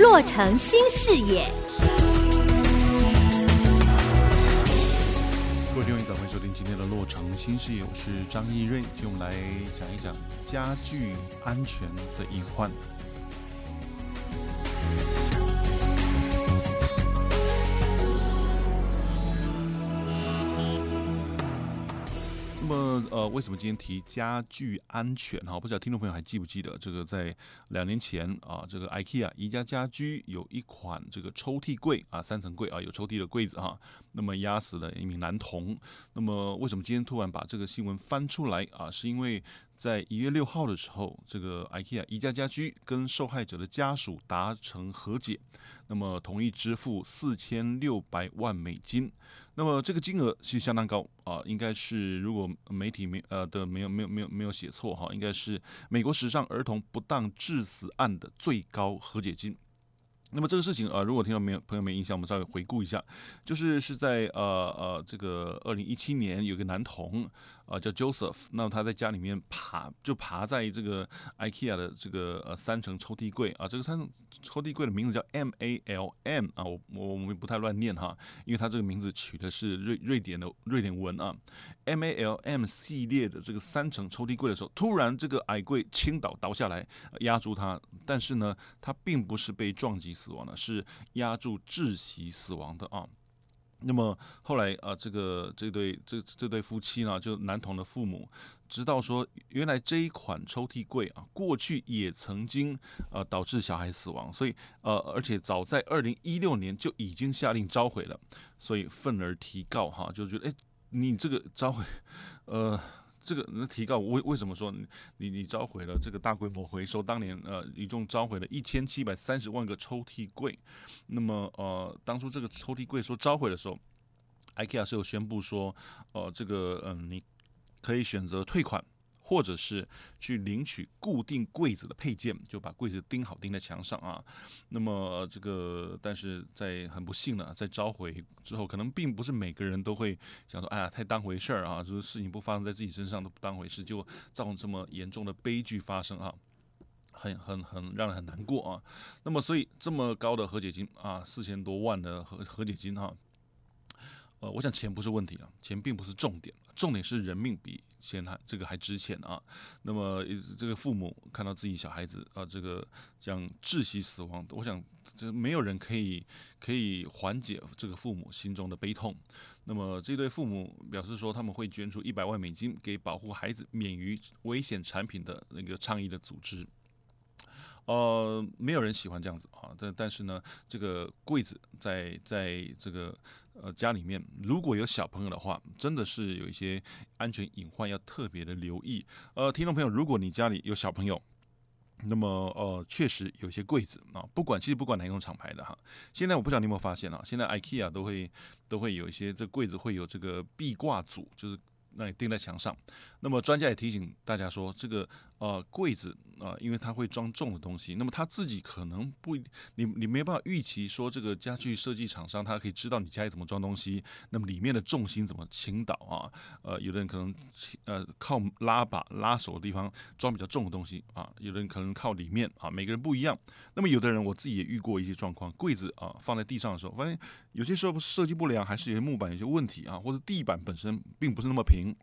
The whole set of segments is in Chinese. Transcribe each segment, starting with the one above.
洛城新视野，各位听众早，欢迎收听今天的洛城新视野，我是张义瑞，今天我们来讲一讲家具安全的隐患。呃，为什么今天提家具安全？哈，不知道听众朋友还记不记得，这个在两年前啊，这个 IKEA 宜家家居有一款这个抽屉柜啊，三层柜啊，有抽屉的柜子哈，那么压死了一名男童。那么，为什么今天突然把这个新闻翻出来啊？是因为在一月六号的时候，这个 IKEA 宜家家居跟受害者的家属达成和解，那么同意支付四千六百万美金。那么这个金额是相当高啊，应该是如果媒体没呃的没有没有没有没有写错哈，应该是美国史上儿童不当致死案的最高和解金。那么这个事情啊，如果听到没有朋友没印象，我们稍微回顾一下，就是是在呃呃这个二零一七年，有个男童啊叫 Joseph，那么他在家里面爬就爬在这个 IKEA 的这个呃三层抽屉柜。啊，这个三层抽屉柜的名字叫 M A L M 啊，我我我们不太乱念哈，因为他这个名字取的是瑞瑞典的瑞典文啊，M A L M 系列的这个三层抽屉柜的时候，突然这个矮柜倾倒倒下来压住他，但是呢，他并不是被撞击死亡的，是压住窒息死亡的啊。那么后来啊，这个这对这这对夫妻呢，就男童的父母知道说，原来这一款抽屉柜啊，过去也曾经呃导致小孩死亡，所以呃，而且早在二零一六年就已经下令召回了，所以愤而提告哈，就觉得哎，你这个召回，呃。这个那提告为为什么说你你召回了这个大规模回收？当年呃一共召回了一千七百三十万个抽屉柜，那么呃当初这个抽屉柜说召回的时候，IKEA 是有宣布说，呃这个嗯、你可以选择退款。或者是去领取固定柜子的配件，就把柜子钉好钉在墙上啊。那么这个，但是在很不幸的，在召回之后，可能并不是每个人都会想说，哎呀，太当回事儿啊，就是事情不发生在自己身上都不当回事，就造成这么严重的悲剧发生啊，很很很让人很难过啊。那么，所以这么高的和解金啊，四千多万的和和解金哈、呃，我想钱不是问题了，钱并不是重点，重点是人命比钱还这个还值钱啊。那么这个父母看到自己小孩子啊，这个这样窒息死亡，我想这没有人可以可以缓解这个父母心中的悲痛。那么这对父母表示说，他们会捐出一百万美金给保护孩子免于危险产品的那个倡议的组织。呃，没有人喜欢这样子啊，但但是呢，这个柜子在在这个呃家里面，如果有小朋友的话，真的是有一些安全隐患要特别的留意。呃，听众朋友，如果你家里有小朋友，那么呃，确实有些柜子啊，不管其实不管哪一种厂牌的哈，现在我不知道你有没有发现啊，现在 IKEA 都会都会有一些这柜子会有这个壁挂组，就是。那你钉在墙上，那么专家也提醒大家说，这个呃柜子啊、呃，因为它会装重的东西，那么他自己可能不，你你没办法预期说这个家具设计厂商他可以知道你家里怎么装东西，那么里面的重心怎么倾倒啊？呃，有的人可能呃靠拉把拉手的地方装比较重的东西啊，有的人可能靠里面啊，每个人不一样。那么有的人我自己也遇过一些状况，柜子啊放在地上的时候，发现有些时候设计不良，还是有些木板有些问题啊，或者地板本身并不是那么平。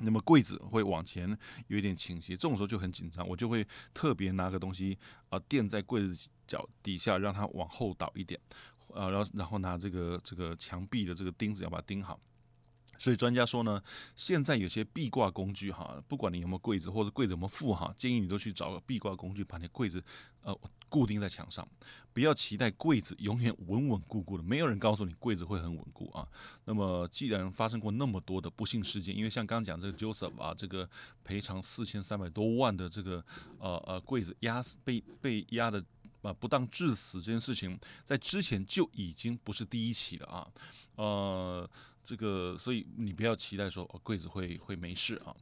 那么柜子会往前有一点倾斜，这种时候就很紧张，我就会特别拿个东西啊垫在柜子脚底下，让它往后倒一点，呃，然后然后拿这个这个墙壁的这个钉子要把它钉好。所以专家说呢，现在有些壁挂工具哈，不管你有没有柜子或者柜子有没有附哈，建议你都去找个壁挂工具，把你柜子呃固定在墙上，不要期待柜子永远稳稳固固的，没有人告诉你柜子会很稳固啊。那么既然发生过那么多的不幸事件，因为像刚刚讲这个 Joseph 啊，这个赔偿四千三百多万的这个呃呃柜子压死被被压的啊不当致死这件事情，在之前就已经不是第一起了啊，呃。这个，所以你不要期待说哦，柜子会会没事啊。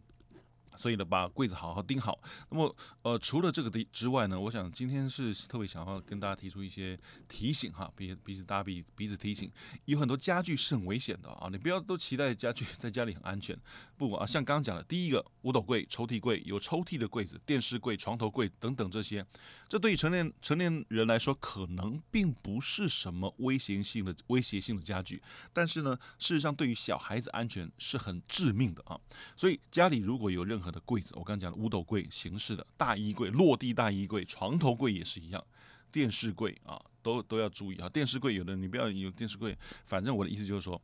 所以呢，把柜子好好钉好。那么，呃，除了这个的之外呢，我想今天是特别想要跟大家提出一些提醒哈，彼彼此大家彼彼此提醒，有很多家具是很危险的啊，你不要都期待家具在家里很安全，不啊，像刚刚讲的，第一个五斗柜、抽屉柜，有抽屉的柜子、电视柜、床头柜等等这些，这对于成年成年人来说，可能并不是什么威胁性的威胁性的家具，但是呢，事实上对于小孩子安全是很致命的啊，所以家里如果有任何何的柜子，我刚刚讲的五斗柜形式的大衣柜、落地大衣柜、床头柜也是一样，电视柜啊，都都要注意啊。电视柜有的你不要有电视柜，反正我的意思就是说。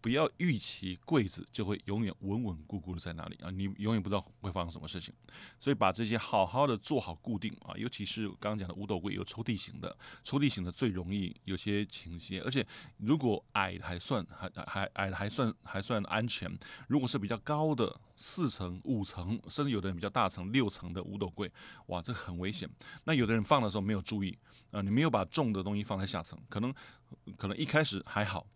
不要预期柜子就会永远稳稳固固的在那里啊，你永远不知道会发生什么事情，所以把这些好好的做好固定啊，尤其是刚刚讲的五斗柜有抽屉型的，抽屉型的最容易有些倾斜，而且如果矮的还算还还矮的还算还算安全，如果是比较高的四层五层，甚至有的人比较大层六层的五斗柜，哇，这很危险。那有的人放的时候没有注意啊，你没有把重的东西放在下层，可能可能一开始还好。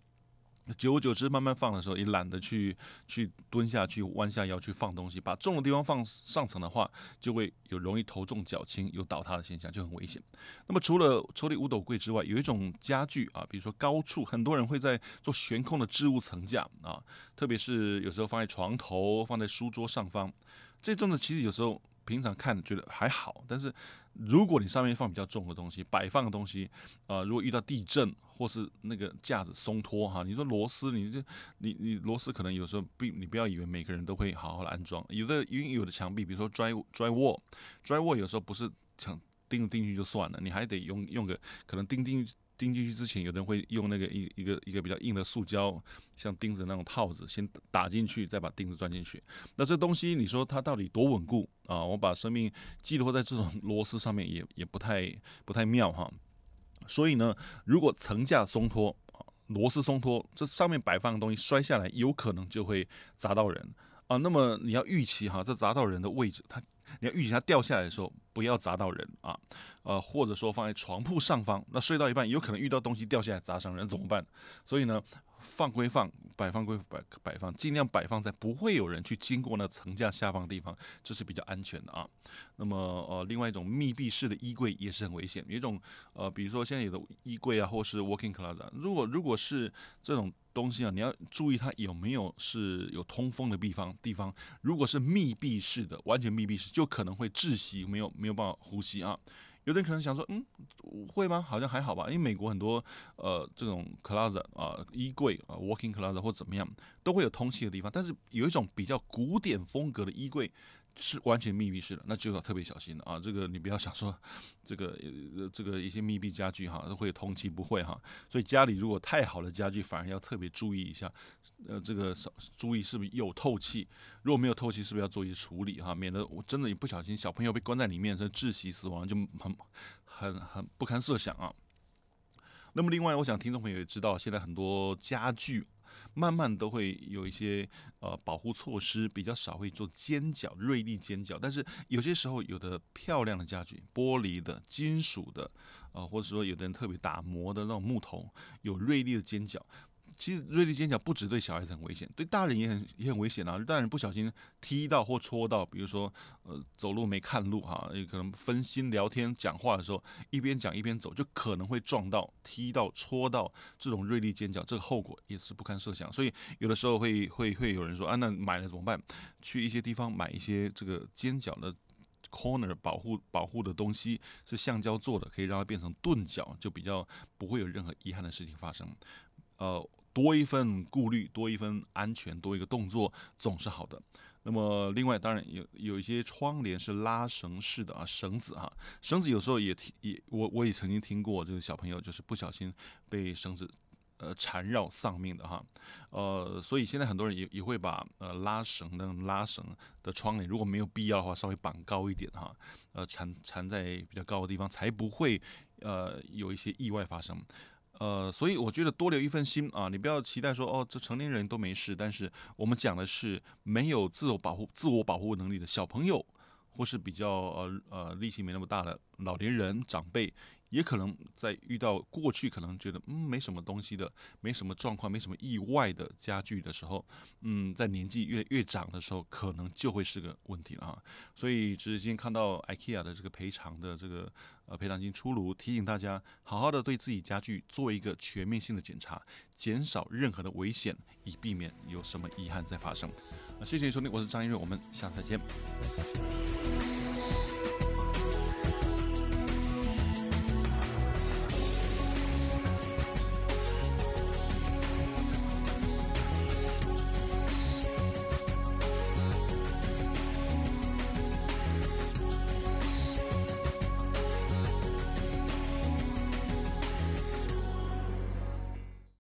久而久之，慢慢放的时候也懒得去去蹲下去弯下腰去放东西，把重的地方放上层的话，就会有容易头重脚轻有倒塌的现象，就很危险。那么除了抽屉五斗柜之外，有一种家具啊，比如说高处，很多人会在做悬空的置物层架啊，特别是有时候放在床头、放在书桌上方，这种的其实有时候平常看觉得还好，但是如果你上面放比较重的东西，摆放的东西，啊，如果遇到地震。或是那个架子松脱哈，你说螺丝，你这你你螺丝可能有时候不你不要以为每个人都会好好的安装，有的因为有的墙壁，比如说 dry drywall drywall 有时候不是墙钉钉进去就算了，你还得用用个可能钉钉钉进去之前，有的人会用那个一一个一个比较硬的塑胶像钉子那种套子先打进去，再把钉子钻进去。那这东西你说它到底多稳固啊？我把生命寄托在这种螺丝上面也也不太不太妙哈。所以呢，如果层架松脱，螺丝松脱，这上面摆放的东西摔下来，有可能就会砸到人啊。那么你要预期哈，这砸到人的位置，它你要预期它掉下来的时候不要砸到人啊。呃，或者说放在床铺上方，那睡到一半有可能遇到东西掉下来砸伤人怎么办？所以呢。放归放，摆放归摆摆放，尽量摆放在不会有人去经过那层架下方的地方，这是比较安全的啊。那么呃，另外一种密闭式的衣柜也是很危险。有一种呃，比如说现在有的衣柜啊，或是 walk-in closet，如果如果是这种东西啊，你要注意它有没有是有通风的地方地方。如果是密闭式的，完全密闭式，就可能会窒息，没有没有办法呼吸啊。有的可能想说，嗯，会吗？好像还好吧，因为美国很多呃这种 closet 啊、呃、衣柜啊，walking closet 或怎么样，都会有通气的地方。但是有一种比较古典风格的衣柜是完全密闭式的，那就要特别小心了啊。这个你不要想说这个呃这个一些密闭家具哈都会通气，不会哈。所以家里如果太好的家具，反而要特别注意一下。呃，这个注意是不是有透气？如果没有透气，是不是要做一些处理哈？免得我真的一不小心小朋友被关在里面，这窒息死亡就很很很不堪设想啊。那么另外，我想听众朋友也知道，现在很多家具慢慢都会有一些呃保护措施，比较少会做尖角、锐利尖角，但是有些时候有的漂亮的家具，玻璃的、金属的，呃，或者说有的人特别打磨的那种木头，有锐利的尖角。其实锐利尖角不只对小孩子很危险，对大人也很也很危险啊！大人不小心踢到或戳到，比如说呃走路没看路哈，也可能分心聊天讲话的时候，一边讲一边走，就可能会撞到、踢到、戳到这种锐利尖角，这个后果也是不堪设想。所以有的时候会会会有人说啊，那买了怎么办？去一些地方买一些这个尖角的 corner 保护保护的东西，是橡胶做的，可以让它变成钝角，就比较不会有任何遗憾的事情发生。呃。多一份顾虑，多一份安全，多一个动作总是好的。那么，另外当然有有一些窗帘是拉绳式的啊，绳子哈，绳子有时候也听也我我也曾经听过这个小朋友就是不小心被绳子呃缠绕丧命的哈，呃，所以现在很多人也也会把呃拉绳的拉绳的窗帘如果没有必要的话，稍微绑高一点哈，呃缠缠在比较高的地方，才不会呃有一些意外发生。呃，所以我觉得多留一份心啊，你不要期待说哦，这成年人都没事。但是我们讲的是没有自我保护、自我保护能力的小朋友，或是比较呃呃力气没那么大的老年人长辈，也可能在遇到过去可能觉得嗯没什么东西的，没什么状况，没什么意外的家具的时候，嗯，在年纪越越长的时候，可能就会是个问题了啊。所以，只是今天看到 IKEA 的这个赔偿的这个呃赔偿金出炉，提醒大家好好的对自己家具做一个全面性的检查，减少任何的危险，以避免有什么遗憾再发生。那谢谢你收听，我是张一瑞，我们下次再见。